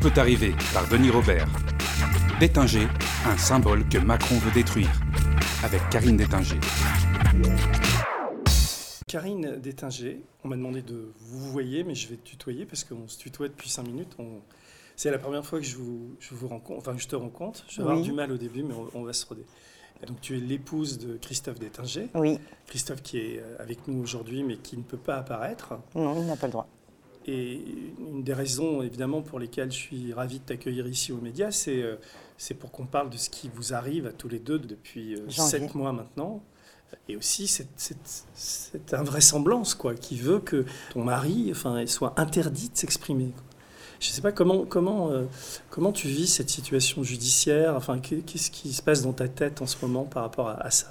Tout peut arriver par Denis Robert. Détinger, un symbole que Macron veut détruire. Avec Karine Détinger. Karine Détinger, on m'a demandé de vous voyer, mais je vais te tutoyer parce qu'on se tutoie depuis 5 minutes. On... C'est la première fois que je vous, je vous rencontre, enfin que je te rencontre. Je vais avoir du mal au début, mais on, on va se roder. Donc tu es l'épouse de Christophe Détinger. Oui, Christophe qui est avec nous aujourd'hui, mais qui ne peut pas apparaître. non, il n'a pas le droit. Et une des raisons, évidemment, pour lesquelles je suis ravi de t'accueillir ici aux médias, c'est euh, c'est pour qu'on parle de ce qui vous arrive à tous les deux depuis euh, sept mois maintenant. Et aussi cette, cette, cette invraisemblance quoi, qui veut que ton mari enfin, soit interdit de s'exprimer. Je ne sais pas comment, comment, euh, comment tu vis cette situation judiciaire, enfin, qu'est- qu'est-ce qui se passe dans ta tête en ce moment par rapport à, à ça?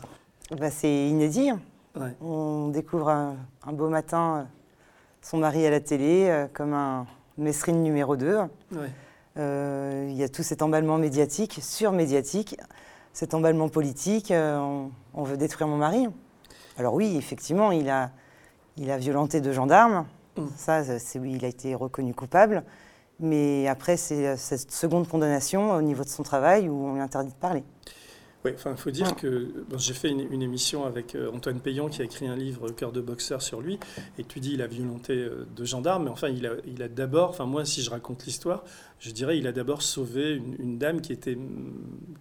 Bah, c'est inédit. Ouais. On découvre un, un beau matin son mari à la télé euh, comme un Mesrine numéro 2. Ouais. Euh, il y a tout cet emballement médiatique, surmédiatique, cet emballement politique. euh, on, on veut détruire mon mari. Alors oui, effectivement, il a, il a violenté deux gendarmes. Mm. Ça, c'est oui, il a été reconnu coupable. Mais après, c'est cette seconde condamnation au niveau de son travail où on lui interdit de parler. Oui, enfin, il faut dire Ah. que bon, j'ai fait une, une émission avec euh, Antoine Payan qui a écrit un livre Cœur de boxeur sur lui, et tu dis il a violenté euh, deux gendarmes, mais enfin il a, il a d'abord, enfin moi si je raconte l'histoire, je dirais il a d'abord sauvé une, une dame qui était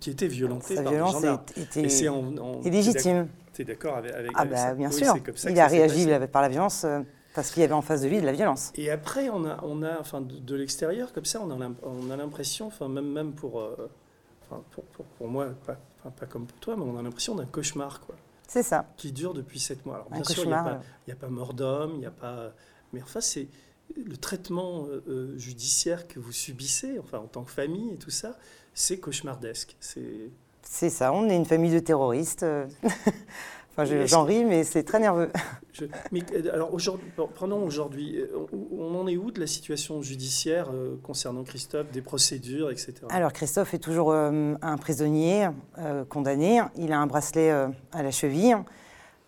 qui était violentée Sa par des violence gendarmes. est- était Et c'est en- illégitime. T'es d'accord avec, avec, Ah avec bah ça bien Oui, sûr. comme ça Il a réagi par la violence euh, parce qu'il y avait en face de lui de la violence. Et après, on a, on a enfin, de, de l'extérieur, comme ça, on a on a l'impression, enfin, même, même pour, euh, enfin, pour, pour, pour moi, pas, enfin, pas comme pour toi, mais on a l'impression d'un cauchemar, quoi, C'est ça. qui dure depuis sept mois. Alors, Un bien sûr, il n'y a, y a pas mort d'homme, il n'y a pas. Mais enfin, c'est le traitement euh, euh, judiciaire que vous subissez, enfin, en tant que famille et tout ça, c'est cauchemardesque. C'est. C'est ça. On est une famille de terroristes. enfin, j'en ris, mais c'est très nerveux. Je- mais euh, alors prenons aujourd'hui, euh, on, on en est où de la situation judiciaire euh, concernant Christophe, des procédures, etc. Alors, Christophe est toujours euh, un prisonnier euh, condamné. Il a un bracelet à la cheville.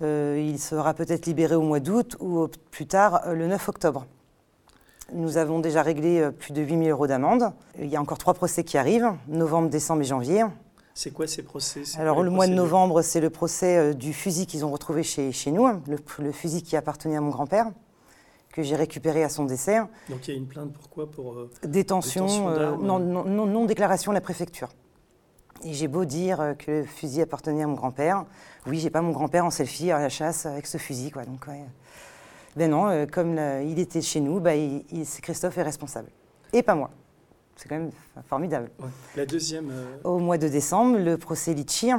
Il sera peut-être libéré au mois d'août ou au- plus tard le 9 octobre. Nous avons déjà réglé plus de 8 000 euros d'amende. Il y a encore trois procès qui arrivent, novembre, décembre et janvier. C'est quoi ces procès? Alors quoi le mois de novembre, c'est le procès euh, du fusil qu'ils ont retrouvé chez, chez nous, hein, le, le fusil qui appartenait à mon grand-père, que j'ai récupéré à son décès. Donc il y a une plainte pourquoi pour euh, Détention, Détention euh, non, non- non- non-déclaration à la préfecture. Et j'ai beau dire que le fusil appartenait à mon grand-père. Oui, j'ai pas mon grand-père en selfie à la chasse avec ce fusil. Quoi. Donc, ouais. Ben non, comme il était chez nous, bah, il- il- Christophe est responsable. Et pas moi. C'est quand même formidable. ouais. la deuxième euh, Au mois de décembre, le procès Litchi.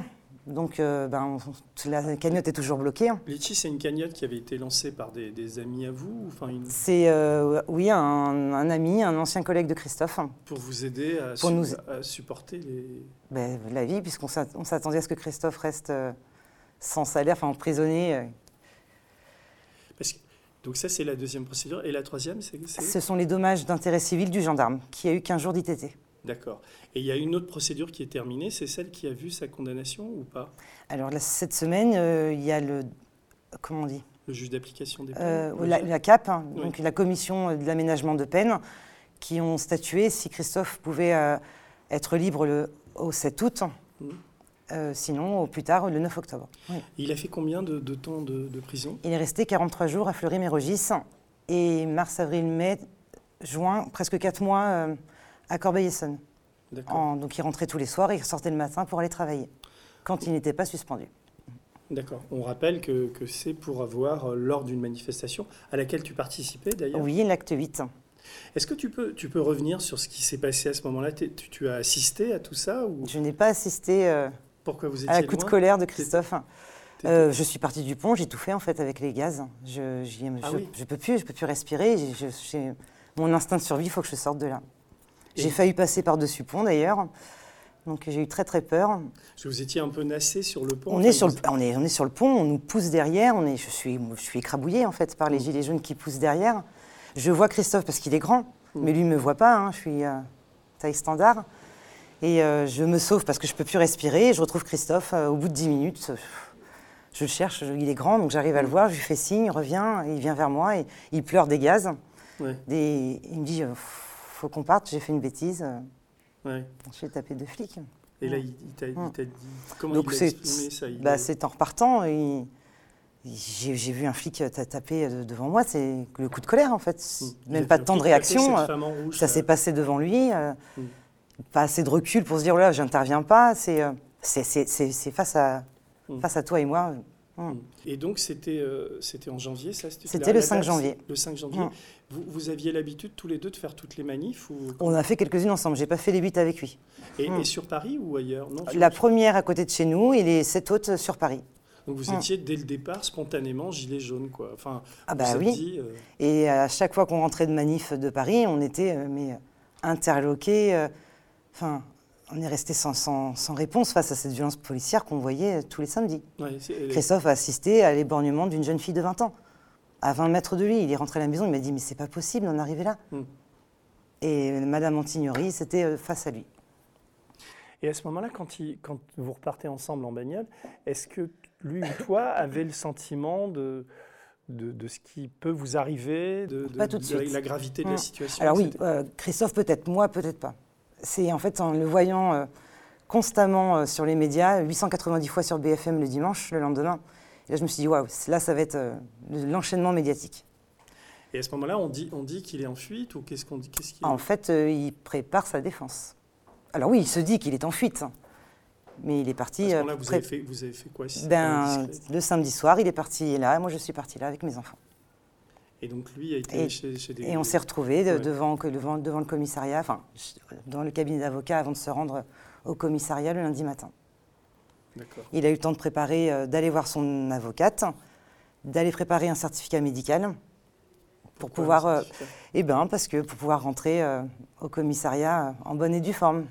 Donc, euh, ben, la cagnotte est toujours bloquée. Litchi, c'est une cagnotte qui avait été lancée par des, des amis à vous, ou enfin une- C'est, euh, oui, un, un ami, un ancien collègue de Christophe. pour vous aider à, Pour su- nous- à supporter les. Ben, la vie, puisqu'on s'att- on s'attendait à ce que Christophe reste sans salaire, enfin emprisonné. Euh. Donc ça c'est la deuxième procédure et la troisième c'est. Ce sont les dommages d'intérêt civil du gendarme, qui a eu 15 jours d'ITT. D'accord. Et il y a une autre procédure qui est terminée, c'est celle qui a vu sa condamnation ou pas? Alors là, cette semaine, euh, il y a le... Comment on dit? Le juge d'application des peines. Euh, le la, CAP, hein, Oui. donc la commission de l'aménagement de peine, qui ont statué si Christophe pouvait euh, être libre le, au 7 août, Mhm. Euh, sinon au plus tard le 9 octobre. Oui. Il a fait combien de, de temps de, de prison? Il est resté 43 jours à Fleury-Mérogis et mars, avril, mai, juin, presque 4 mois euh, à. En- donc il rentrait tous les soirs et il sortait le matin pour aller travailler, quand il n'était pas suspendu. D'accord. On rappelle que, que c'est pour avoir, euh, lors d'une manifestation, à laquelle tu participais d'ailleurs? Oui, l'acte 8. Est-ce que tu peux, tu peux revenir sur ce qui s'est passé à ce moment-là? Tu, tu as assisté à tout ça ou? Je n'ai pas assisté euh, pourquoi vous étiez à coup de colère de Christophe. Euh, je suis partie du pont, j'ai tout fait en fait avec les gaz. Je, j'y- Ah je, oui. je peux plus, je peux plus respirer. mon instinct de survie, il faut que je sorte de là. J'ai failli passer par-dessus pont d'ailleurs, donc j'ai eu très très peur. Parce que vous étiez un peu nassé sur le pont. On est, sur le, vous- on, est, on est sur le pont, on nous pousse derrière, on est, je, suis, je suis écrabouillée en fait par les gilets jaunes qui poussent derrière. Je vois Christophe parce qu'il est grand, Mm. mais lui ne me voit pas, hein, je suis euh, taille standard. Et euh, je me sauve parce que je ne peux plus respirer. Et je retrouve Christophe euh, au bout de 10 minutes. Je le cherche, je- il est grand, donc j'arrive à le voir, je lui fais signe, il revient, il vient vers moi et il pleure des gaz. Ouais. Des- il me dit, euh, faut qu'on parte, j'ai fait une bêtise. Ouais. Je vais taper deux flics. Et là, il, il t'a Mm. t'a dit comment Donc il a exprimé ça bah, a- c'est en repartant, j'ai vu un flic ta- taper devant moi, c'est le coup de colère en fait. Mm. Même pas de temps de réaction. Ça s'est passé devant lui. Mm. Pas assez de recul pour se dire, oh là, j'interviens pas. C'est euh, face à, Mm. face à toi et moi. Mm. Et donc, c'était euh, c'était en janvier, ça C'était le la 5 date, janvier. Le 5 janvier. Vous, vous aviez l'habitude tous les deux de faire toutes les manifs ou... On a fait quelques-unes ensemble. J'ai pas fait les huit avec lui. et, et sur Paris ou ailleurs? Non, La première à côté de chez nous et les sept autres sur Paris. Donc vous étiez dès le départ spontanément gilet jaune, quoi. Enfin, Ah bah oui. dit, euh, Et à chaque fois qu'on rentrait de manif de Paris, on était mais, interloqués. euh, Enfin, on est resté sans, sans- sans réponse face à cette violence policière qu'on voyait tous les samedis. ouais, Christophe a assisté à l'éborgnement d'une jeune fille de 20 ans. À 20 mètres de lui, il est rentré à la maison, il m'a dit Mais c'est pas possible d'en arriver là. Mm. Et Madame Antignori, c'était euh, face à lui. Et à ce moment-là, quand, vous repartez ensemble en bagnole, est-ce que lui ou toi avez le sentiment de, de, de ce qui peut vous arriver, de, de- Pas tout de suite. la gravité de la situation Alors oui, euh, Christophe peut-être, moi peut-être pas. C'est en fait en le voyant euh, constamment euh, sur les médias, 890 fois sur BFM le dimanche, le lendemain. Et là je me suis dit, waouh, là ça va être euh, l'enchaînement médiatique. Et à ce moment-là, on dit, on dit qu'il est en fuite ou qu'est-ce qu'on dit qu'est-ce qu'il- En fait, il prépare sa défense. Alors oui, il se dit qu'il est en fuite, hein. mais il est À parti. ce euh, moment-là, vous, avez fait, vous avez fait quoi? Si ben, le samedi soir, il est parti là, et moi je suis partie là avec mes enfants. Et donc lui a été Et- chez, chez des... Et on s'est retrouvés de- Ouais. devant, devant, devant le commissariat, enfin, dans le cabinet d'avocat avant de se rendre au commissariat le lundi matin. D'accord. Il a eu le temps de préparer, euh, d'aller voir son avocate, d'aller préparer un certificat médical pour Pourquoi pouvoir, euh, eh ben, parce que pour pouvoir rentrer euh, au commissariat en bonne et due forme.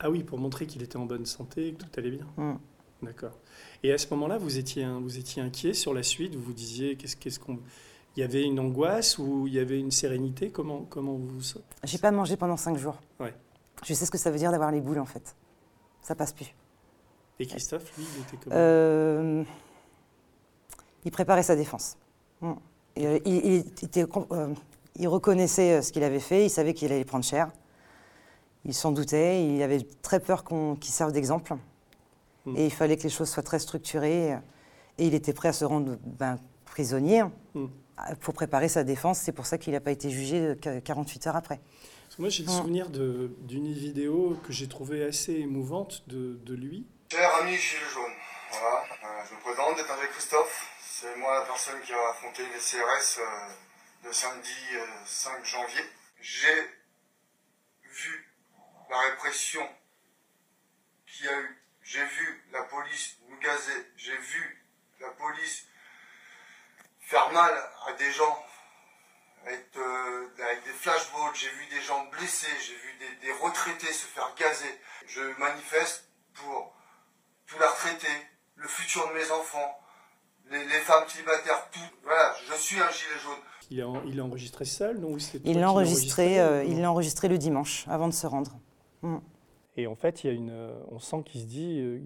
Ah oui, pour montrer qu'il était en bonne santé, que tout allait bien. Mm. D'accord. Et à ce moment-là, vous étiez, vous étiez inquiet sur la suite. Vous vous disiez, qu'est-ce qu'est-ce qu'on... Il y avait une angoisse ou il y avait une sérénité? Comment, comment vous... J'ai pas mangé pendant cinq jours. Ouais. Je sais ce que ça veut dire d'avoir les boules en fait. Ça passe plus. Et Christophe, lui, il était comment? Euh, il préparait sa défense. Et, euh, il, il était com- euh, il reconnaissait euh, ce qu'il avait fait, il savait qu'il allait prendre cher. Il s'en doutait, il avait très peur qu'il serve d'exemple. Mm. Et il fallait que les choses soient très structurées. Et il était prêt à se rendre ben, prisonnier Mm. Euh, pour préparer sa défense. C'est pour ça qu'il n'a pas été jugé euh, que 48 heures après. Moi, j'ai le souvenir d'une vidéo que j'ai trouvée assez émouvante de, de lui. Cher ami Gilles Jaune, voilà, euh, je me présente, avec Christophe. C'est moi la personne qui a affronté les CRS euh, le samedi euh, 5 janvier. J'ai vu la répression qu'il y a eu. J'ai vu la police nous gazer. J'ai vu la police faire mal à des gens avec, euh, avec des flashballs. J'ai vu des gens blessés. J'ai vu des, des retraités se faire gazer. Je manifeste pour tous la retraité, le futur de mes enfants, les, les femmes célibataires, tout. Voilà, je suis un gilet jaune. Il a, il a enregistré seul, non Il l'a enregistré, euh, il l'a enregistré le dimanche avant de se rendre. Et en fait, il y a une, euh, on sent qu'il se dit, euh,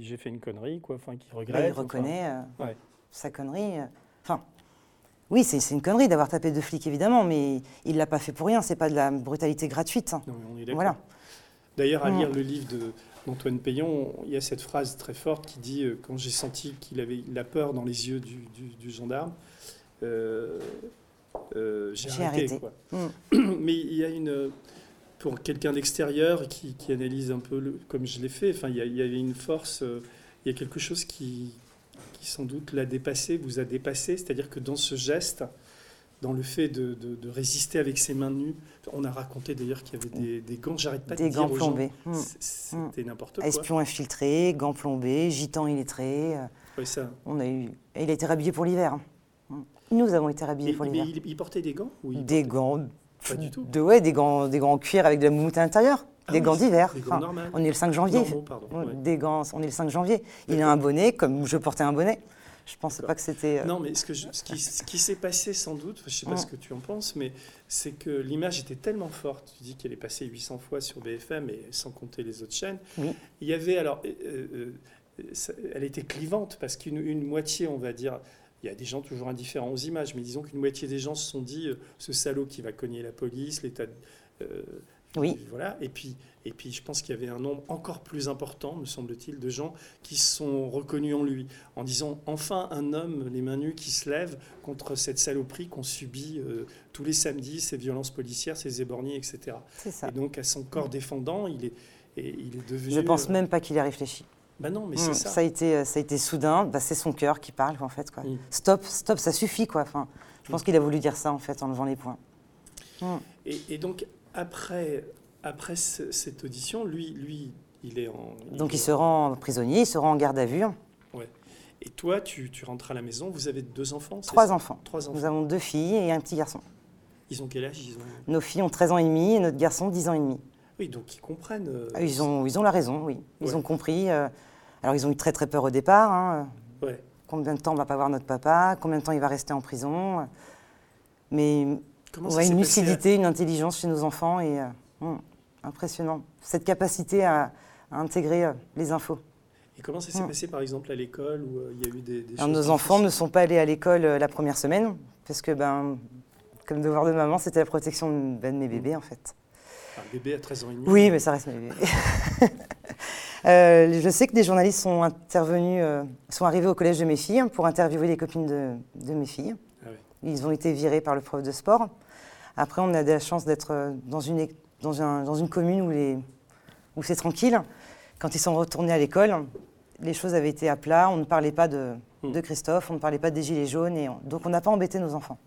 j'ai fait une connerie, quoi. Enfin, qu'il Là, regrette. il enfin. reconnaît euh, ouais. sa connerie. Enfin, oui, c'est une connerie d'avoir tapé deux flics, évidemment, mais il l'a pas fait pour rien. C'est pas de la brutalité gratuite. hein. Non, mais on est d'accord. Voilà. D'ailleurs, à Mm. lire le livre d'Antoine Payon, il y a cette phrase très forte qui dit euh, Quand j'ai senti qu'il avait la peur dans les yeux du, du- du gendarme, euh, euh, j'ai arrêté. arrêté. quoi. Mm. Mais il y a une. Pour quelqu'un d'extérieur qui, qui analyse un peu, le- comme je l'ai fait, enfin, il y, a- il y avait une force, il y a quelque chose qui, qui sans doute l'a dépassé, vous a dépassé, c'est-à-dire que dans ce geste, dans le fait de, de- de résister avec ses mains nues, on a raconté d'ailleurs qu'il y avait des, des gants, j'arrête pas Des de gants plombés. C'était n'importe quoi. Espion infiltré, gants plombés, gitan illettré. euh, Ouais, ça. On a eu... Et il a été rhabillé pour l'hiver. Mm. Nous avons été rhabillés Et- pour mais l'hiver. il, il portait des gants ou il Des portait- gants. Pas du tout. De, ouais, des gants, des gants en cuir avec de la moumoute à l'intérieur. Ah des oui, gants d'hiver. Enfin, on est le 5 janvier. Normaux, pardon. Ouais, ouais. Des gants, on est le 5 janvier. Il a un bonnet, comme je portais un bonnet. Je pensais D'accord. pas que c'était. euh, Non, mais ce, que je- ce qui, s'est passé sans doute, je ne sais pas Mm. ce que tu en penses, mais c'est que l'image était tellement forte. Tu dis qu'elle est passée 800 fois sur BFM et sans compter les autres chaînes. Oui. Il y avait alors, euh, euh, elle était clivante parce qu'une une moitié, on va dire, il y a des gens toujours indifférents aux images, mais disons qu'une moitié des gens se sont dit ce salaud qui va cogner la police, l'état, Euh, Oui. Voilà. Et puis, et puis, je pense qu'il y avait un nombre encore plus important, me semble-t-il, de gens qui se sont reconnus en lui, en disant enfin un homme, les mains nues, qui se lève contre cette saloperie qu'on subit euh, tous les samedis, ces violences policières, ces éborgnies, etc. C'est ça. Et donc, à son corps défendant, il est, et il est devenu. Je pense euh, même pas qu'il ait réfléchi. Bah non, mais Mm, c'est ça. ça. a été, euh, ça a été soudain. Bah, c'est son cœur qui parle, en fait. Quoi. Mm. Stop, stop, ça suffit, quoi. Enfin, je pense Mm. qu'il a voulu dire ça, en fait, en levant les poings. Et, et donc, après, après ce- cette audition, lui, lui, il est en. Donc, est il se rend prisonnier, il se rend en garde à vue. Et toi, tu, tu rentres à la maison, vous avez deux enfants Trois enfants. Trois enfants. Nous avons deux filles et un petit garçon. Ils ont quel âge? Ils ont... Nos filles ont 13 ans et demi et notre garçon 10 ans et demi. Oui, donc ils comprennent. euh, Ah, Ils ont, ils ont la raison, oui. Ils Ouais. ont compris. euh, alors, ils ont eu très, très peur au départ. hein. Ouais. Combien de temps on va pas voir notre papa? Combien de temps il va rester en prison? Mais Comment on ça une lucidité, une intelligence chez nos enfants et hum, impressionnant. Cette capacité à, à intégrer euh, les infos. Et comment ça s'est Mm. passé, par exemple, à l'école où euh, il y a eu des, des Alors, nos enfants ne sont pas allés à l'école la première semaine parce que, ben, comme devoir de maman, c'était la protection de, ben, de mes bébés en fait. Un bébé à 13 ans et demi. Oui, mais ça reste mes bébés. Euh, je sais que des journalistes sont intervenus, euh, sont arrivés au collège de mes filles pour interviewer les copines de, de mes filles. Ah. Ils ont été virés par le prof de sport. Après, on a de la chance d'être euh, dans une, é- dans, un- dans une commune où, les- où c'est tranquille. Quand ils sont retournés à l'école, les choses avaient été à plat. On ne parlait pas de, Hmm. de Christophe, on ne parlait pas des Gilets jaunes. Et on- donc, on n'a pas embêté nos enfants.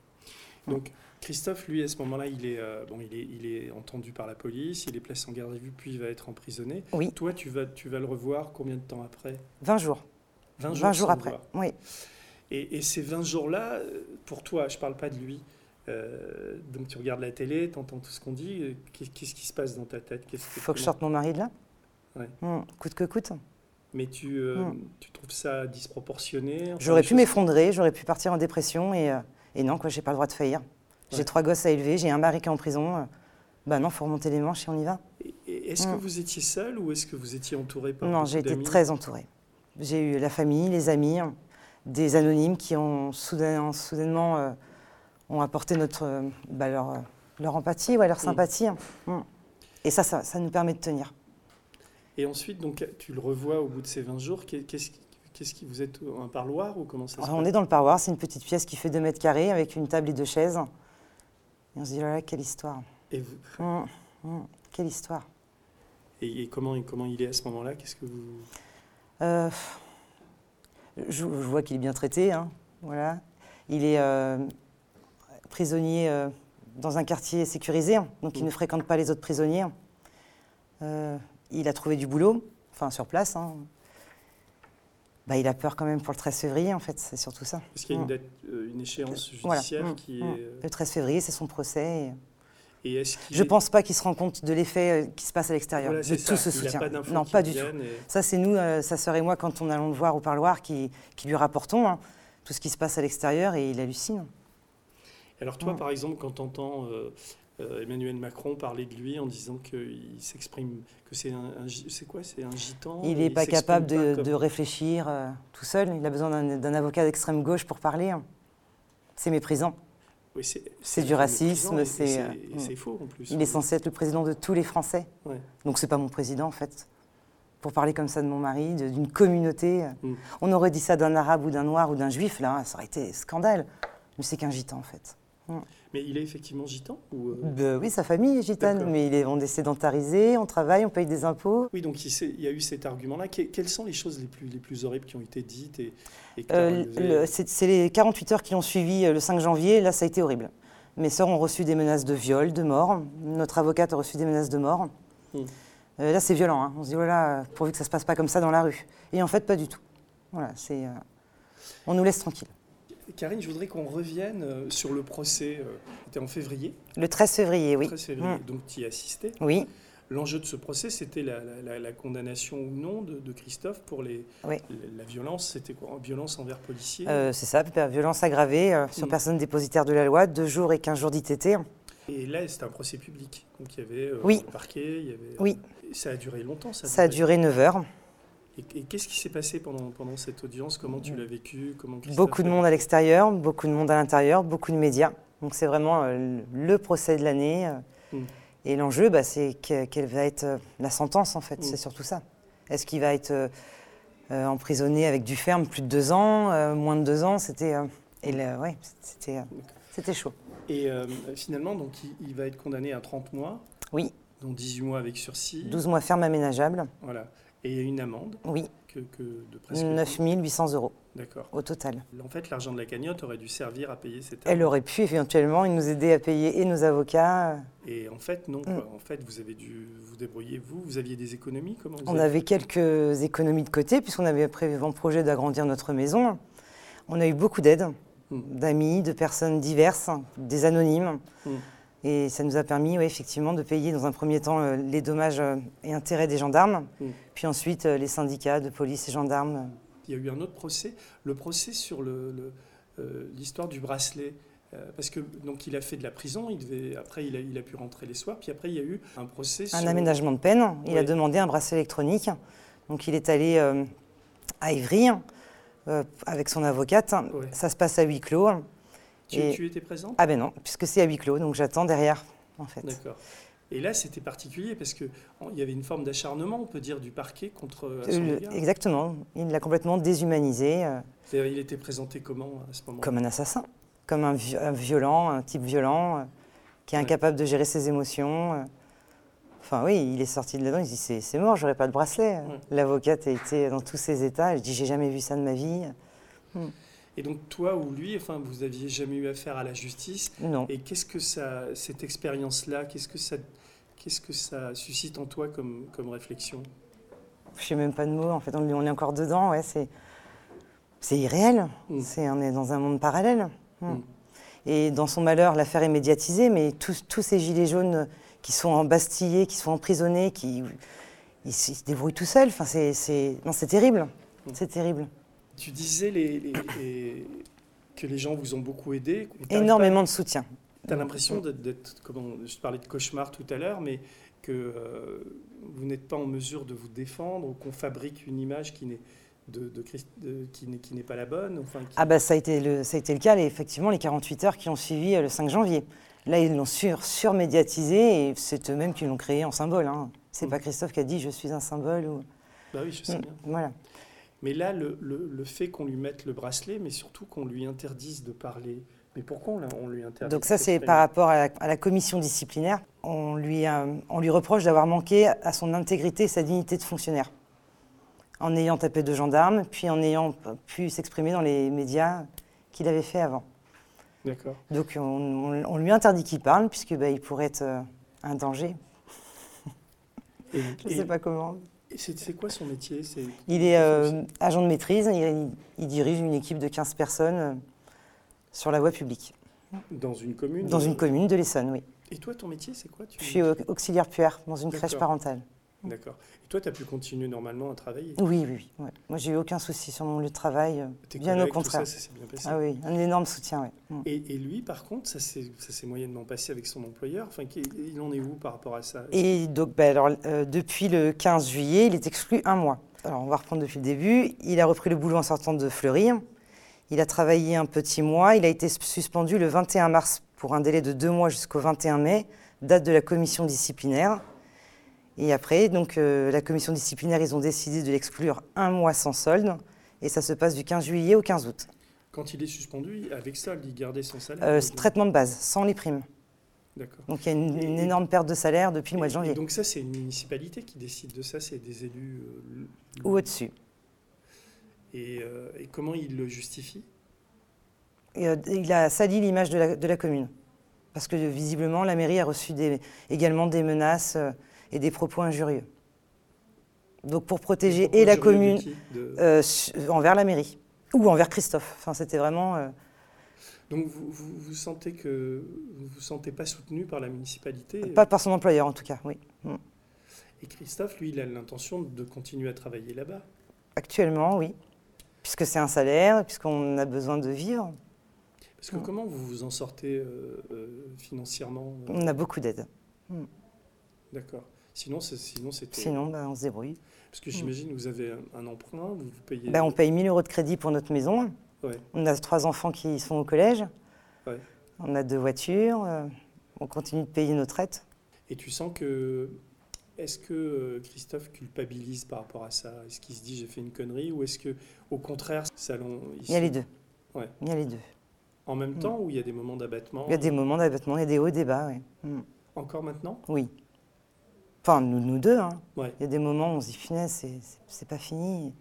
Donc, Christophe, lui, à ce moment-là, il est, euh, bon, il, est, il est entendu par la police, il est placé en garde à vue, puis il va être emprisonné. Oui. Toi, tu vas, tu vas le revoir combien de temps après? 20 jours. 20 jours, 20 jours après. Oui. Et, et ces 20 jours-là, euh, pour toi, je ne parle pas de lui. Euh, donc tu regardes la télé, tu entends tout ce qu'on dit. qu'est- Qu'est-ce qui se passe dans ta tête? Il faut que je sorte mon mari de là? Ouais. Hmm, Coûte que coûte. Mais tu, euh, Mm. tu trouves ça disproportionné Enfin, J'aurais pu choses- m'effondrer, j'aurais pu partir en dépression et, euh, et non, quoi, j'ai pas le droit de faillir. J'ai Ouais. trois gosses à élever, j'ai un mari qui est en prison. bah non, faut remonter les manches et on y va. Est-ce que Mm. vous étiez seul ou est-ce que vous étiez entouré par non, j'ai été très entourée. J'ai eu la famille, les amis, des anonymes qui ont soudain- soudainement ont apporté notre, euh, bah, leur, euh, leur empathie, ouais, leur sympathie. Mm. Et ça, ça, ça nous permet de tenir. Et ensuite, donc, tu le revois au bout de ces 20 jours. Qu'est- Qu'est-ce qu'est-ce qui vous êtes un parloir ou comment ça se Alors, on est dans le parloir, c'est une petite pièce qui fait 2 mètres carrés avec une table et deux chaises. Et on se dit, oh là là, quelle histoire. Et, vous- Mm, mm, quelle histoire. et- et comment, comment il est à ce moment-là? Qu'est-ce que vous Euh, je, je vois qu'il est bien traité. hein, voilà. Il est euh, prisonnier euh, dans un quartier sécurisé, donc il ne fréquente pas les autres prisonniers. Euh, il a trouvé du boulot, enfin sur place. hein. Bah, il a peur quand même pour le 13 février, en fait, c'est surtout ça. Parce qu'il y a une, Mm. date, euh, une échéance judiciaire Mm, qui mm. est. Le 13 février, c'est son procès. et Je est- pense pas qu'il se rend compte de l'effet qui se passe à l'extérieur, Voilà, de tout ça. ce Il a soutien. pas non, pas du tout. et- Ça, c'est nous, sa sœur et moi, quand on allons le voir au parloir, qui, qui lui rapportons hein, tout ce qui se passe à l'extérieur et il hallucine. Alors toi, Mm. par exemple, quand tu entends Emmanuel Macron parler de lui en disant qu'il s'exprime, que c'est un, c'est quoi, c'est un gitan? Il n'est pas capable pas de, comme- de réfléchir euh, tout seul. Il a besoin d'un avocat d'extrême gauche pour parler. hein. C'est méprisant. Oui, c'est du racisme, c'est, euh, mm. faux en plus. Il est censé être le président de tous les Français. Ouais. Donc c'est pas mon président en fait. Pour parler comme ça de mon mari, d'une communauté. euh, Mm. On aurait dit ça d'un arabe ou d'un noir ou d'un juif, là, ça aurait été scandale. Mais c'est qu'un gitan en fait. Mais il est effectivement gitan ou euh, Ben oui, sa famille est gitane, mais il est, on est sédentarisé, on travaille, on paye des impôts. Oui, donc il, y a eu cet argument-là. Que- quelles sont les choses les plus, les plus horribles qui ont été dites et, et Euh, c'est les 48 heures qui ont suivi euh, le 5 janvier, là ça a été horrible. Mes sœurs ont reçu des menaces de viol, de mort. Notre avocate a reçu des menaces de mort. Mm. Euh, là c'est violent, hein. on se dit, voilà, pourvu que ça se passe pas comme ça dans la rue. Et en fait, pas du tout. Voilà, c'est. on nous laisse tranquille. Karine, je voudrais qu'on revienne euh, sur le procès. euh, C'était en février, Le 13 février, oui. 13 février, Mm. donc tu y assistais. Oui, L'enjeu de ce procès, c'était la, la- la- la condamnation ou non de, de Christophe pour les, Oui. la, la violence. C'était quoi? Violence envers policiers? Euh, c'est ça, violence aggravée euh, sur Mm. personne dépositaire de la loi, deux jours et 15 jours d'ITT. Et là, c'était un procès public. Donc il y avait euh, Oui. le parquet, il y avait. Oui. Ça a duré longtemps. Ça, Ça a duré 9 heures. Et, et qu'est-ce qui s'est passé pendant, pendant cette audience? Comment tu l'as vécu? Comment Beaucoup de monde à l'extérieur, beaucoup de monde à l'intérieur, beaucoup de médias. Donc c'est vraiment euh, le procès de l'année. euh, Mm. Et l'enjeu, bah, c'est que- quelle va être euh, la sentence, en fait. Mm. C'est surtout ça. Est-ce qu'il va être emprisonné avec du ferme plus de deux ans, moins de deux ans? C'était ouais, c'était, chaud. Et finalement, donc, il, il va être condamné à 30 mois, Oui, dont 18 mois avec sursis? 12 mois ferme aménageable. Voilà. Et il y a une amende Oui, que, que de presque. 9 800 euros D'accord. au total. En fait, l'argent de la cagnotte aurait dû servir à payer cette Elle amende. aurait pu éventuellement nous aider à payer et nos avocats. Et en fait, non. Mm. Quoi. En fait, vous avez dû vous débrouiller, vous. Vous aviez des économies Comment vous On avez- avait quelques économies de côté puisqu'on avait prévu en projet d'agrandir notre maison. On a eu beaucoup d'aide, Mm. d'amis, de personnes diverses, des anonymes. Mm. Et ça nous a permis, effectivement, de payer dans un premier temps euh, les dommages euh, et intérêts des gendarmes, Mm. puis ensuite euh, les syndicats de police et gendarmes. Il y a eu un autre procès, le procès sur le- le, l'histoire du bracelet. Parce que donc il a fait de la prison, il devait, après il a, il a pu rentrer les soirs, puis après il y a eu un procès sur Un aménagement de peine. Il a demandé un bracelet électronique. Donc il est allé à Ivry avec son avocate. Ouais. Ça se passe à huis clos. Tu, Et- tu étais présente Ah ben non, puisque c'est à huis clos, donc j'attends derrière, en fait. D'accord. Et là, c'était particulier parce que en- il y avait une forme d'acharnement, on peut dire, du parquet contre à son Euh, exactement, il l'a complètement déshumanisé, euh, Il était présenté comment à ce moment comme un assassin, comme un, vi- un violent, un type violent, euh, qui est Ouais. incapable de gérer ses émotions. Enfin oui, il est sorti de là-dedans, il dit c'est mort, j'aurais pas de bracelet. Ouais. L'avocate a été dans tous ses états, elle dit j'ai jamais vu ça de ma vie. Et donc toi ou lui, enfin, vous aviez jamais eu affaire à la justice. Non. Et qu'est-ce que ça, cette expérience-là, qu'est-ce que ça, qu'est-ce que ça suscite en toi comme, comme réflexion? Je sais même pas de mots, en fait, on, on est encore dedans, ouais, c'est, c'est irréel. Mm. C'est, on est dans un monde parallèle. Mm. Mm. Et dans son malheur, l'affaire est médiatisée, mais tous, tous ces gilets jaunes qui sont embastillés, qui sont emprisonnés, qui ils, se débrouillent tout seuls, enfin, c'est, c'est, non, c'est terrible. C'est terrible. Tu disais les, les- les- que les gens vous ont beaucoup aidé. Énormément de soutien. Tu as l'impression d'être, comment, je parlais de cauchemar tout à l'heure, mais que euh, vous n'êtes pas en mesure de vous défendre, ou qu'on fabrique une image qui n'est, de, de Christ- de- qui n'est, qui n'est pas la bonne. Enfin, qui- Ah bah ça a été le, ça a été le cas, les- effectivement, les 48 heures qui ont suivi euh, le 5 janvier. Là, ils l'ont sur, surmédiatisé et c'est eux-mêmes qui l'ont créé en symbole. Hein. C'est Mm. pas Christophe qui a dit je suis un symbole. Ou... Bah oui, je sais Mm, bien. Voilà. Mais là, le, le- le fait qu'on lui mette le bracelet, mais surtout qu'on lui interdise de parler. Mais pourquoi on, lui interdit Donc ça, c'est par rapport à la, à la commission disciplinaire. On lui, euh, on lui reproche d'avoir manqué à son intégrité et sa dignité de fonctionnaire. En ayant tapé deux gendarmes, puis en ayant pu s'exprimer dans les médias qu'il avait fait avant. D'accord. Donc on, on- on lui interdit qu'il parle, puisque bah, il pourrait être euh, un danger. Et, Je ne sais pas comment. C'est, quoi son métier? Il est euh, agent de maîtrise, il, il dirige une équipe de 15 personnes euh, sur la voie publique, Dans une commune? Dans une commune de l'Essonne, oui. Et toi, ton métier, c'est quoi? Tu... Je suis au- auxiliaire puère dans une crèche parentale. D'accord. Et toi, tu as pu continuer normalement à travailler? Oui, oui, oui. ouais. Moi, j'ai eu aucun souci sur mon lieu de travail, euh, Tes bien au tout contraire. ça, ça s'est bien passé. Ah oui, un énorme soutien, oui. Mm. Et, et lui, par contre, ça s'est, moyennement passé avec son employeur? Enfin, il en est où par rapport à ça? Et donc, bah, alors, euh, depuis le 15 juillet, il est exclu un mois. Alors, on va reprendre depuis le début. Il a repris le boulot en sortant de Fleury. Il a travaillé un petit mois. Il a été suspendu le 21 mars pour un délai de deux mois jusqu'au 21 mai, date de la commission disciplinaire. Et après, donc, euh, la commission disciplinaire, ils ont décidé de l'exclure un mois sans solde. Et ça se passe du 15 juillet au 15 août. Quand il est suspendu, avec solde, il gardait son salaire Euh, traitement de base, sans les primes. D'accord. Donc il y a une, énorme perte de salaire depuis le mois de janvier. Et donc ça, c'est une municipalité qui décide de ça, c'est des élus. euh, Ou au-dessus. et, euh, et comment il le justifie? Et, euh, il a sali l'image de la, de la commune. Parce que visiblement, la mairie a reçu des- également des menaces et des propos injurieux. Donc pour protéger et la commune De- euh, envers la mairie ou envers Christophe. Enfin, c'était vraiment. euh, Donc vous, vous, vous sentez que vous vous sentez pas soutenu par la municipalité pas par son employeur en tout cas, oui. Mm. Et Christophe, lui, il a l'intention de continuer à travailler là-bas? Actuellement, oui. Puisque c'est un salaire, puisqu'on a besoin de vivre, Parce que Mm. comment vous vous en sortez euh, euh, financièrement euh, on a beaucoup d'aide. D'accord. Sinon, c'est- sinon c'était. Sinon, bah, on se débrouille. Parce que j'imagine vous avez un, un emprunt, vous, vous payez. Bah, on paye 1000 euros de crédit pour notre maison. Ouais. On a trois enfants qui sont au collège. Ouais. On a deux voitures. euh, on continue de payer nos traites. Et tu sens que. Est-ce que euh, Christophe culpabilise par rapport à ça? Est-ce qu'il se dit j'ai fait une connerie? Ou est-ce que, au contraire, ça l'on- Il y a les deux. Ouais. Il y a les deux. En même temps, ou il y a des moments d'abattement? Il y a des moments d'abattement, il y a des hauts et des bas, oui. Mm. Encore maintenant? Oui. Enfin, nous, nous deux, hein. Ouais. Il y a des moments où on se dit, finesse, c'est- pas fini.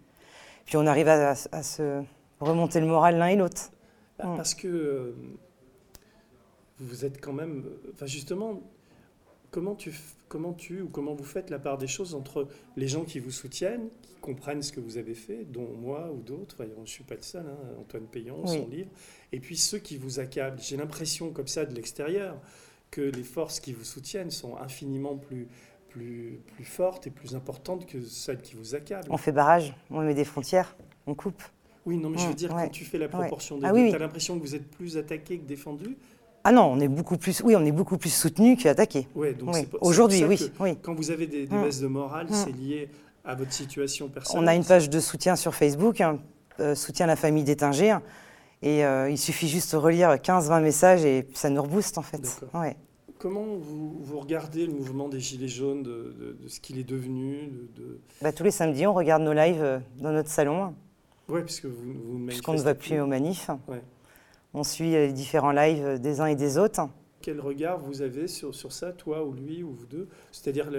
Puis on arrive à, à se remonter le moral l'un et l'autre. Bah, Mm. Parce que euh, vous êtes quand même. euh, Enfin, justement, comment tu, comment tu ou comment vous faites la part des choses entre les gens qui vous soutiennent, qui comprennent ce que vous avez fait, dont moi ou d'autres, enfin, je ne suis pas le seul, hein, Antoine Payon, Oui. son livre, et puis ceux qui vous accablent. J'ai l'impression, comme ça, de l'extérieur, que les forces qui vous soutiennent sont infiniment plus, plus, plus fortes et plus importantes que celles qui vous accablent. On fait barrage, on met des frontières, on coupe. Oui, non, mais je veux Mm, dire, ouais. quand tu fais la proportion des Ah deux, oui, tu as l'impression que vous êtes plus attaqué que défendu. Ah non, on est beaucoup plus, oui, on est beaucoup plus soutenu qu'attaqué. Ouais, donc Oui. Aujourd'hui, oui, oui. Quand vous avez des, des Mm. baisses de morale, Mm. c'est lié à votre situation personnelle. On a une page de soutien sur Facebook, hein, euh, soutien à la famille d'Étinger. Et euh, il suffit juste de relire 15-20 messages et ça nous rebooste en fait. D'accord. Ouais. Comment vous, vous regardez le mouvement des Gilets jaunes, de, de- de ce qu'il est devenu de, de- Bah, tous les samedis, on regarde nos lives euh, dans notre salon, Ouais, puisque vous, vous puisqu'on ne va plus aux manifs. Ouais. On suit euh, les différents lives des uns et des autres. Quel regard vous avez sur, sur ça, toi ou lui ou vous deux? C'est-à-dire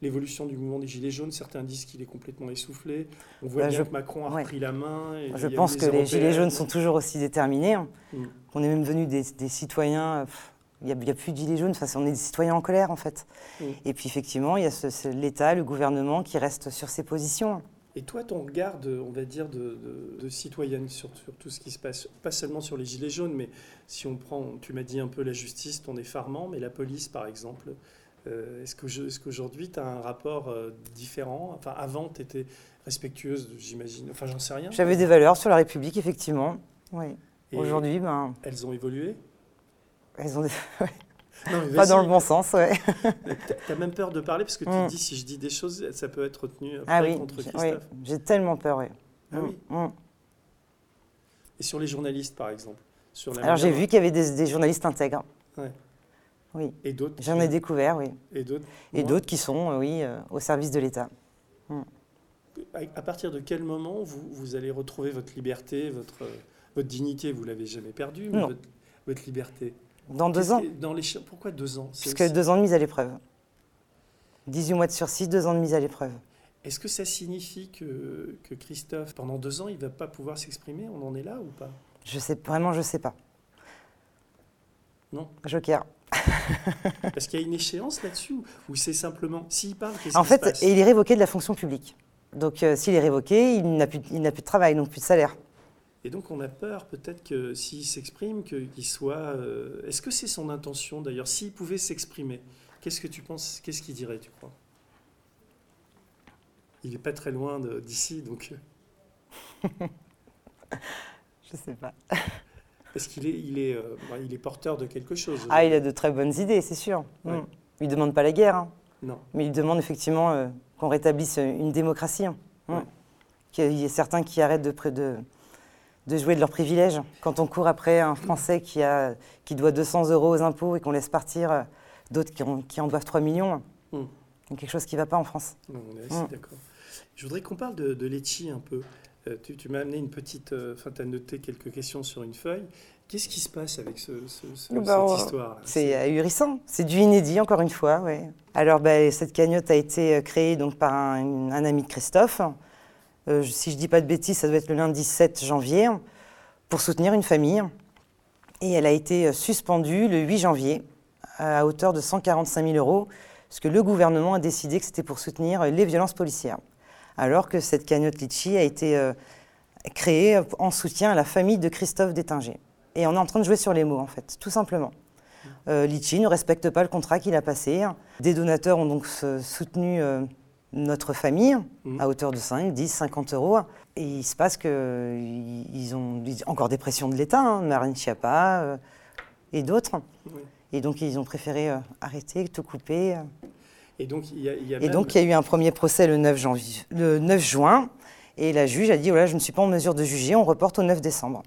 l'évolution du mouvement des Gilets jaunes. Certains disent qu'il est complètement essoufflé. On voit Bah, bien je- que Macron a ouais. repris la main. et Je pense que les Gilets jaunes sont toujours aussi déterminés. hein. Mm. On est même devenus des, des citoyens. euh, pff, n'y a, il y a plus de Gilets jaunes, enfin, on est des citoyens en colère en fait. Et puis effectivement, il y a ce- ce- l'État, le gouvernement qui reste sur ses positions. Et toi, ton regard, de, on va dire, de, de- de citoyenne sur, sur tout ce qui se passe, pas seulement sur les gilets jaunes, mais si on prend, tu m'as dit un peu la justice, ton effarement, mais la police, par exemple, euh, est-ce que je- est-ce qu'aujourd'hui, tu as un rapport euh, différent? Enfin, avant, tu étais respectueuse, j'imagine. Enfin, j'en sais rien. J'avais des valeurs sur la République, effectivement. Oui. Et Aujourd'hui, ben, Elles ont évolué? Elles ont des- Non, mais pas dans le bon sens. Ouais. T'as- même peur de parler parce que tu Mm. dis, si je dis des choses, ça peut être retenu après Ah oui, contre j'ai- Christophe. oui, j'ai tellement peur. Oui. Ah oui. Mm. Et sur les journalistes, par exemple sur la Alors j'ai vu qu'il y avait des, des journalistes intègres. Ouais. Oui, Et d'autres j'en ai découvert, oui. Et d'autres Et d'autres qui sont, euh, oui, euh, au service de l'État. À à partir de quel moment vous, vous allez retrouver votre liberté, votre, euh, votre dignité? Vous l'avez jamais perdue, mais votre liberté? Dans deux ans, Dans les, pourquoi deux ans? Puisque aussi- deux ans de mise à l'épreuve. 18 mois de sursis, deux ans de mise à l'épreuve. Est-ce que ça signifie que, que Christophe, pendant deux ans, il va pas pouvoir s'exprimer? On en est là ou pas? Je sais, vraiment, je sais pas. Non. Joker. Parce qu'il y a une échéance là-dessus ou- c'est simplement s'il parle, qu'est-ce En se fait, passe? et il est révoqué de la fonction publique. Donc euh, s'il est révoqué, il n'a plus, il n'a plus de travail, donc plus de salaire. Et donc on a peur peut-être que s'il s'exprime, qu'il soit. euh, Est-ce que c'est son intention d'ailleurs S'il pouvait s'exprimer, qu'est-ce que tu penses Qu'est-ce qu'il dirait, tu crois? Il n'est pas très loin d'ici, donc. Je sais pas. Parce qu'il est, il est, euh, bah, il est porteur de quelque chose. Ah, il a de très bonnes idées, c'est sûr. Ouais. Mm. Il demande pas la guerre, hein. Non. mais il demande effectivement euh, qu'on rétablisse une démocratie. hein. Ouais. Qu'il y ait certains qui arrêtent de, pré- de, de jouer de leurs privilèges. Quand on court après un Français qui, a, qui doit 200 euros aux impôts et qu'on laisse partir euh, d'autres qui, qui en doivent 3 millions, Mm. il y a quelque chose qui ne va pas en France. Non, on est assez Mm. d'accord. Je voudrais qu'on parle de, de un peu. Euh, tu tu m'as amené une petite. euh, Enfin, tu as noté quelques questions sur une feuille. Qu'est-ce qui se passe avec ce, ce- ce- Bah, cette on- histoire C'est ahurissant, c'est du inédit encore une fois. ouais. Alors bah, cette cagnotte a été euh, créée donc, par un, un ami de Christophe. Euh, si je ne dis pas de bêtises, ça doit être le lundi 7 janvier, pour soutenir une famille. Et elle a été euh, suspendue le 8 janvier à hauteur de 145 000 euros, parce que le gouvernement a décidé que c'était pour soutenir euh, les violences policières. Alors que cette cagnotte Litchi a été créée en soutien à la famille de Christophe Détinger. Et on est en train de jouer sur les mots, en fait, tout simplement. Euh, Litchi ne respecte pas le contrat qu'il a passé. Des donateurs ont donc soutenu notre famille Mhm. à hauteur de 5, 10, 50 euros. Et il se passe qu'ils ont encore des pressions de l'État, hein, Marine Schiappa euh, et d'autres. Oui. Et donc ils ont préféré euh, arrêter, tout couper. Et donc, il y a, il y a Et même- donc il y a eu un premier procès le 9, janvier, le 9 juin. Et la juge a dit, voilà, je ne suis pas en mesure de juger, on reporte au 9 décembre.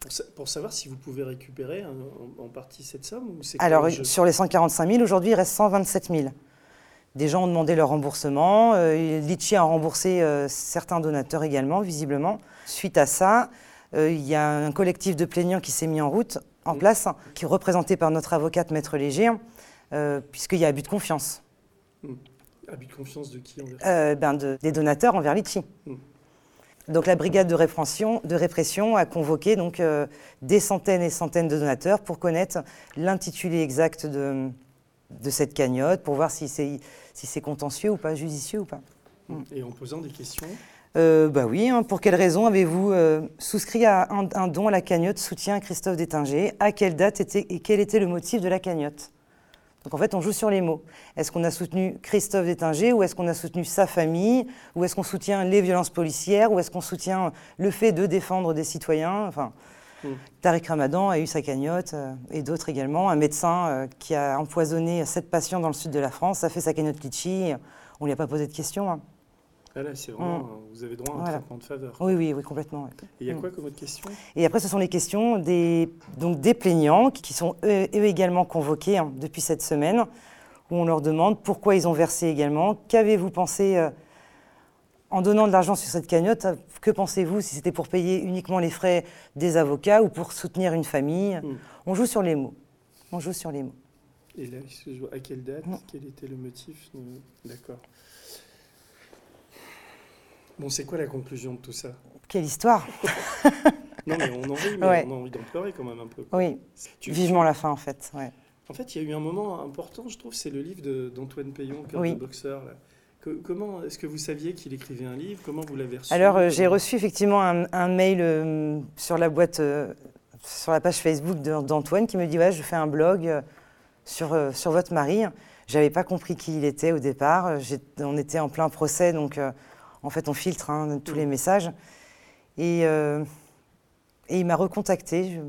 Pour, sa- pour savoir si vous pouvez récupérer hein, en, partie cette somme ou Alors, sur les 145 000, aujourd'hui, il reste 127 000. Des gens ont demandé leur remboursement. Euh, Litchi a remboursé euh, certains donateurs également, visiblement. Suite à ça, euh, il y a un collectif de plaignants qui s'est mis en route, en place, qui est représenté par notre avocate, Maître Léger, puisqu'il y a abus de confiance Abus de confiance de qui envers? Euh, ben, de- des donateurs envers Litchi. Mm. Donc la brigade de répression, de répression a convoqué donc, euh, des centaines et centaines de donateurs pour connaître l'intitulé exact de, de cette cagnotte, pour voir si c'est si c'est contentieux ou pas, judicieux ou pas. Et en posant des questions. Euh, bah oui, hein, pour quelle raison avez-vous euh, souscrit à un, un don à la cagnotte soutien à Christophe Détinger À quelle date était, et quel était le motif de la cagnotte? Donc en fait, on joue sur les mots. Est-ce qu'on a soutenu Christophe Détinger ou est-ce qu'on a soutenu sa famille Ou est-ce qu'on soutient les violences policières Ou est-ce qu'on soutient le fait de défendre des citoyens? Enfin, Mm. Tariq Ramadan a eu sa cagnotte euh, et d'autres également. Un médecin euh, qui a empoisonné sept patients dans le sud de la France a fait sa cagnotte litchi. On ne lui a pas posé de questions. hein. Ah là, c'est vraiment. euh, Vous avez droit à un Voilà. traitement de faveur. Oui, oui, oui, complètement. Et il y a Mm. quoi comme autre question? Et après, ce sont les questions des, donc des plaignants qui sont eux, eux également convoqués hein, depuis cette semaine, où on leur demande pourquoi ils ont versé également, qu'avez-vous pensé euh, en donnant de l'argent sur cette cagnotte, que pensez-vous si c'était pour payer uniquement les frais des avocats ou pour soutenir une famille Mm. On joue sur les mots. On joue sur les mots. Et là, à quelle date? Quel était le motif D'accord. Bon, c'est quoi la conclusion de tout ça? Quelle histoire Non, mais on en rit, mais Ouais. on a envie d'en pleurer quand même un peu. Oui, Tu- vivement la fin en fait. ouais. En fait, il y a eu un moment important, je trouve, c'est le livre d'Antoine Payon, Cœur Oui. de boxeur. là. Comment est-ce que vous saviez qu'il écrivait un livre? Comment vous l'avez reçu? Alors, euh, j'ai reçu effectivement un, un mail euh, sur la boîte, euh, sur la page Facebook d'Antoine qui me dit Ouais, je fais un blog sur, sur votre mari. J'avais pas compris qui il était au départ. On était en plein procès, donc en fait, on filtre hein, tous les messages. Et, et il m'a recontacté, je,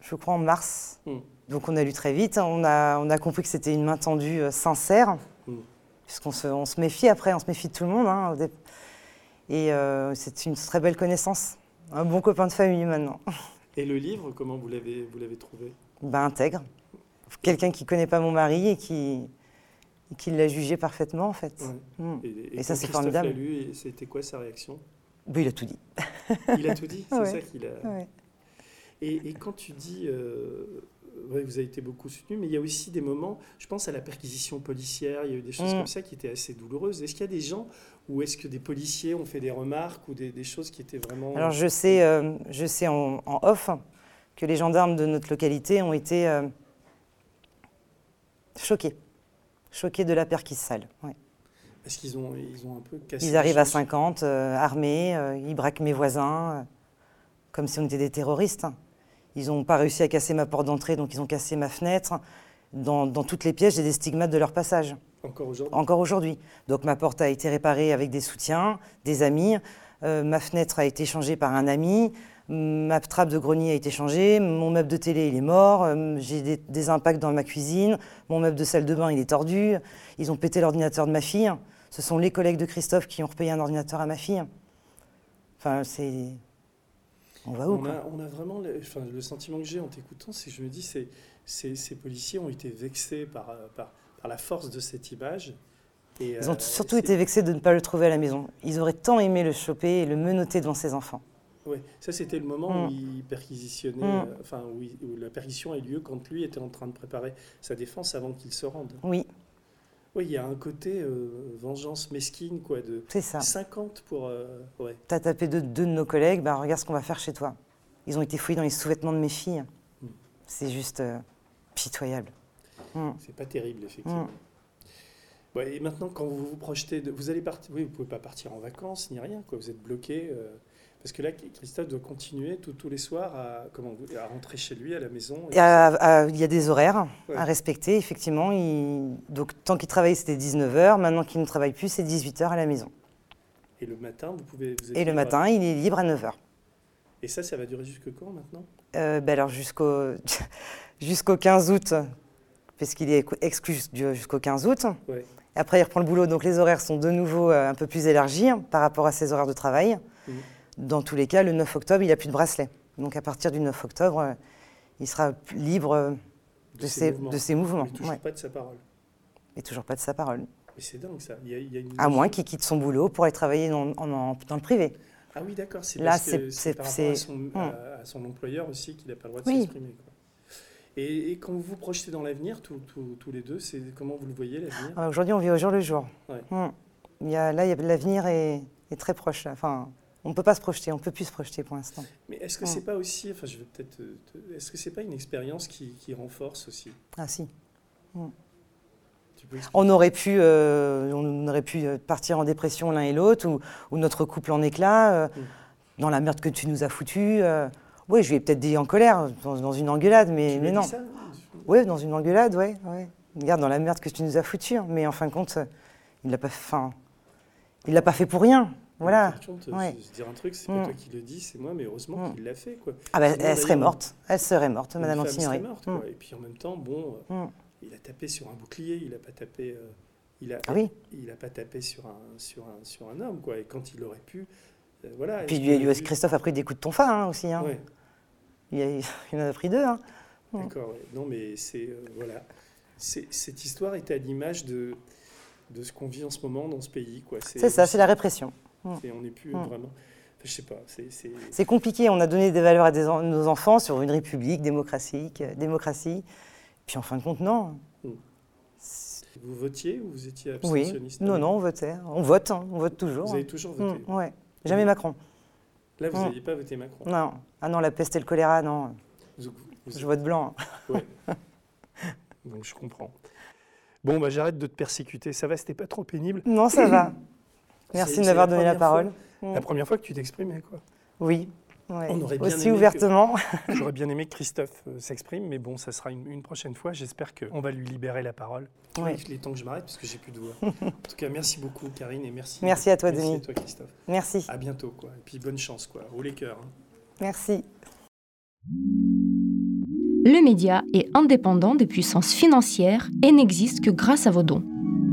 je crois en mars. Mm. Donc, on a lu très vite. On a, on a compris que c'était une main tendue sincère, Mm. Puisqu'on se, on se méfie après, on se méfie de tout le monde. hein, et euh, c'est une très belle connaissance. Un bon copain de famille maintenant. Et le livre, comment vous l'avez vous l'avez trouvé? Ben, intègre. Quelqu'un qui connaît pas mon mari et qui, l'a jugé parfaitement, en fait. Ouais. Mm. Et, Et ça, c'est Christophe formidable. l'a lu, et c'était quoi sa réaction? Ben, il a tout dit. Il a tout dit, c'est Ouais. ça qu'il a. Ouais. Et, et quand tu dis, euh, ouais, vous avez été beaucoup soutenu, mais il y a aussi des moments, je pense à la perquisition policière, il y a eu des choses Mm. comme ça qui étaient assez douloureuses. Est-ce qu'il y a des gens ou est-ce que des policiers ont fait des remarques ou des, des choses qui étaient vraiment... Alors, je sais, euh, je sais en, en off que les gendarmes de notre localité ont été euh, choqués. Choqués de la perquise sale. ouais. Est-ce qu'ils ont, ils ont un peu cassé Ils arrivent à choses 50, euh, armés, euh, ils braquent mes voisins, euh, comme si on était des terroristes. Ils n'ont pas réussi à casser ma porte d'entrée, donc ils ont cassé ma fenêtre. Dans, dans toutes les pièces, j'ai des stigmates de leur passage, Encore aujourd'hui? Encore aujourd'hui. Donc ma porte a été réparée avec des soutiens, des amis. Euh, ma fenêtre a été changée par un ami. Ma trappe de grenier a été changée. Mon meuble de télé, il est mort. Euh, J'ai des, des impacts dans ma cuisine. Mon meuble de salle de bain, il est tordu. Ils ont pété l'ordinateur de ma fille. Ce sont les collègues de Christophe qui ont repayé un ordinateur à ma fille. Enfin, c'est. On va où on a, on a vraiment le, enfin, le sentiment que j'ai en t'écoutant, c'est que je me dis, c'est, c'est- ces policiers ont été vexés par, euh, par, par la force de cette image. Et, Ils ont euh, surtout été vexés de ne pas le trouver à la maison. Ils auraient tant aimé le choper et le menotter devant ses enfants. Ouais, ça c'était le moment où Mm. il perquisitionnait, Mm. euh, enfin où, il- où la perquisition a eu lieu quand lui était en train de préparer sa défense avant qu'il se rende. Oui, Oui, il y a un côté euh, vengeance mesquine, quoi, de ça. 50 pour. euh, ouais. T'as tapé deux, deux de nos collègues, bah regarde ce qu'on va faire chez toi. Ils ont été fouillés dans les sous-vêtements de mes filles. Mm. C'est juste euh, pitoyable. Mm. C'est pas terrible, effectivement. Mm. Ouais, et maintenant, quand vous vous projetez, de, vous allez partir, oui, vous pouvez pas partir en vacances ni rien, quoi. Vous êtes bloqué. Euh, parce que là, Christophe doit continuer tout- tous les soirs à, comment, à rentrer chez lui à la maison. et- Il y a, à- il y a des horaires Ouais. à respecter, effectivement. Il- donc, tant qu'il travaillait, c'était 19h. Maintenant qu'il ne travaille plus, c'est 18h à la maison. Et le matin, vous pouvez. vous Et le matin, il est libre à 9h. Et ça, ça va durer jusque quand maintenant? Euh, ben alors jusqu'au jusqu'au 15 août, parce qu'il est exclu jusqu'au 15 août. Ouais. Après, il reprend le boulot, donc les horaires sont de nouveau euh, un peu plus élargis hein, par rapport à ses horaires de travail. Mhm. Dans tous les cas, le 9 octobre, il n'a plus de bracelet. Donc à partir du 9 octobre, euh, il sera libre euh, de, ses, mouvements. de ses mouvements. Mais toujours ouais. pas de sa parole. Et toujours pas de sa parole. Mais c'est dingue ça. Il y a, il y a une À moins qu'il quitte son boulot pour aller travailler dans, en- en- dans le privé. Ah oui, d'accord. C'est Là, c'est- c'est c'est- par rapport à son, Hum. à- à son employeur aussi qu'il n'a pas le droit de Oui. s'exprimer. quoi. Et, et quand vous vous projetez dans l'avenir, tous- tous tous les deux, c'est comment vous le voyez l'avenir? Ah, Aujourd'hui, on vit au jour le jour. Ouais. Hum. Il y a, là, il y a- l'avenir est, est très proche. là. Enfin, on ne peut pas se projeter, on ne peut plus se projeter pour l'instant. Mais est-ce que Hum. c'est pas aussi, enfin, je vais peut-être, te- est-ce que c'est pas une expérience qui, qui renforce aussi? Ah si. Expliquer? On aurait pu, euh, on aurait pu euh, partir en dépression l'un et l'autre, ou, ou notre couple en éclat, euh, Mm. dans la merde que tu nous as foutue. euh. oui, je lui ai peut-être dit en colère, dans, dans une engueulade, mais, non. Oui, dans une engueulade, ouais, ouais. Regarde, dans la merde que tu nous as foutue. hein. Mais en fin de compte, il l'a pas, enfin, il l'a pas fait pour rien. Voilà. Par contre, Ouais. te dire un truc, c'est Mm. pas toi qui le dis, c'est moi, mais heureusement Mm. qu'il l'a fait, quoi. Ah bah, Sinon, elle serait morte. Elle serait morte, Madame femme Antignori. serait morte, quoi. Mm. Et puis en même temps, bon, euh, Mm. il a tapé sur un bouclier, il a pas tapé, euh, il a, Ah oui. il a pas tapé sur un, sur un, sur un homme, quoi. Et quand il aurait pu, euh, voilà. Puis est-ce lui, qu'il aurait pu- Christophe a pris des coups de tonfa hein, aussi. hein. Ouais, Il, a- il en a pris deux. hein. Mm. d'accord. ouais. Non, mais c'est euh, voilà, cette histoire est à l'image de de ce qu'on vit en ce moment dans ce pays, quoi. C'est ça, c'est la répression. C'est- On n'est plus Mm. vraiment. enfin, je sais pas. C'est compliqué. On a donné des valeurs à des en- nos enfants sur une république démocratique, euh, démocratie. Puis en fin de compte, non. Vous votiez ou vous étiez Oui. abstentionniste? Non, non, on votait. On vote, hein, on vote toujours. Vous avez toujours voté? Mm, ouais. Jamais Macron. Là, vous Mm. n'aviez pas voté Macron? Non. Ah non, la peste et le choléra, non. Vous- vous- Je vote blanc. Ouais. Donc je comprends. Bon, bah, j'arrête de te persécuter. Ça va, c'était pas trop pénible? Non, ça va. Merci de m'avoir donné la parole. fois- La première fois que tu t'exprimais, quoi. Oui. ouais. On aurait bien Aussi aimé que- ouvertement. J'aurais bien aimé que Christophe euh, s'exprime, mais bon, ça sera une, une prochaine fois. J'espère qu'on va lui libérer la parole. Ouais. Il est temps que je m'arrête parce que j'ai plus de voix. en tout cas, merci beaucoup, Karine, et merci. Merci à toi, merci Denis. à toi, Christophe. Merci. À bientôt, quoi. Et puis bonne chance, quoi. Roule les cœurs. hein. Merci. Le média est indépendant des puissances financières et n'existe que grâce à vos dons.